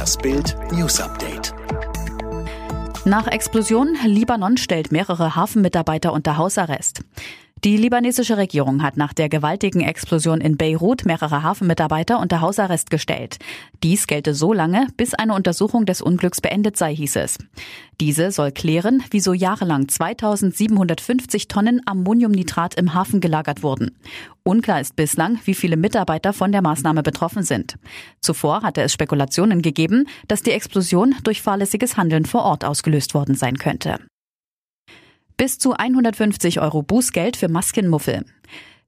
Das Bild News Update. Nach Explosion Libanon stellt mehrere Hafenmitarbeiter unter Hausarrest. Die libanesische Regierung hat nach der gewaltigen Explosion in Beirut mehrere Hafenmitarbeiter unter Hausarrest gestellt. Dies gelte so lange, bis eine Untersuchung des Unglücks beendet sei, hieß es. Diese soll klären, wieso jahrelang 2750 Tonnen Ammoniumnitrat im Hafen gelagert wurden. Unklar ist bislang, wie viele Mitarbeiter von der Maßnahme betroffen sind. Zuvor hatte es Spekulationen gegeben, dass die Explosion durch fahrlässiges Handeln vor Ort ausgelöst worden sein könnte. Bis zu 150 Euro Bußgeld für Maskenmuffel.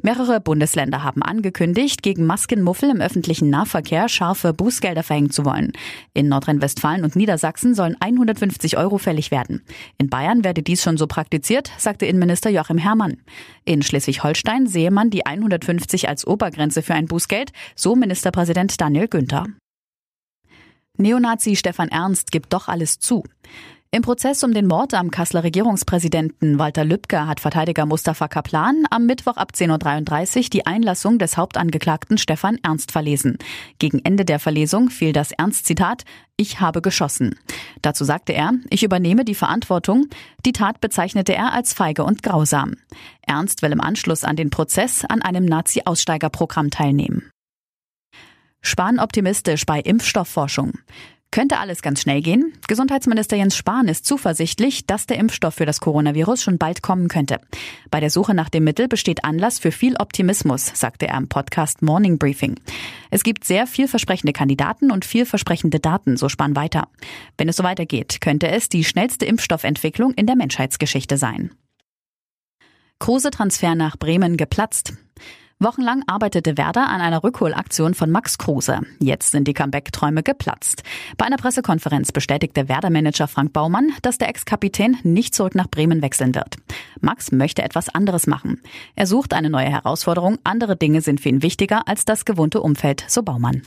Mehrere Bundesländer haben angekündigt, gegen Maskenmuffel im öffentlichen Nahverkehr scharfe Bußgelder verhängen zu wollen. In Nordrhein-Westfalen und Niedersachsen sollen 150 Euro fällig werden. In Bayern werde dies schon so praktiziert, sagte Innenminister Joachim Herrmann. In Schleswig-Holstein sehe man die 150 als Obergrenze für ein Bußgeld, so Ministerpräsident Daniel Günther. Neonazi Stefan Ernst gibt doch alles zu. Im Prozess um den Mord am Kasseler Regierungspräsidenten Walter Lübcke hat Verteidiger Mustafa Kaplan am Mittwoch ab 10.33 Uhr die Einlassung des Hauptangeklagten Stefan Ernst verlesen. Gegen Ende der Verlesung fiel das Ernst-Zitat Ich habe geschossen. Dazu sagte er, ich übernehme die Verantwortung. Die Tat bezeichnete er als feige und grausam. Ernst will im Anschluss an den Prozess an einem Nazi-Aussteigerprogramm teilnehmen. Spahn optimistisch bei Impfstoffforschung. Könnte alles ganz schnell gehen? Gesundheitsminister Jens Spahn ist zuversichtlich, dass der Impfstoff für das Coronavirus schon bald kommen könnte. Bei der Suche nach dem Mittel besteht Anlass für viel Optimismus, sagte er im Podcast Morning Briefing. Es gibt sehr vielversprechende Kandidaten und vielversprechende Daten, so Spahn weiter. Wenn es so weitergeht, könnte es die schnellste Impfstoffentwicklung in der Menschheitsgeschichte sein. Kruse-Transfer nach Bremen geplatzt. Wochenlang arbeitete Werder an einer Rückholaktion von Max Kruse. Jetzt sind die Comeback-Träume geplatzt. Bei einer Pressekonferenz bestätigte Werder-Manager Frank Baumann, dass der Ex-Kapitän nicht zurück nach Bremen wechseln wird. Max möchte etwas anderes machen. Er sucht eine neue Herausforderung. Andere Dinge sind für ihn wichtiger als das gewohnte Umfeld, so Baumann.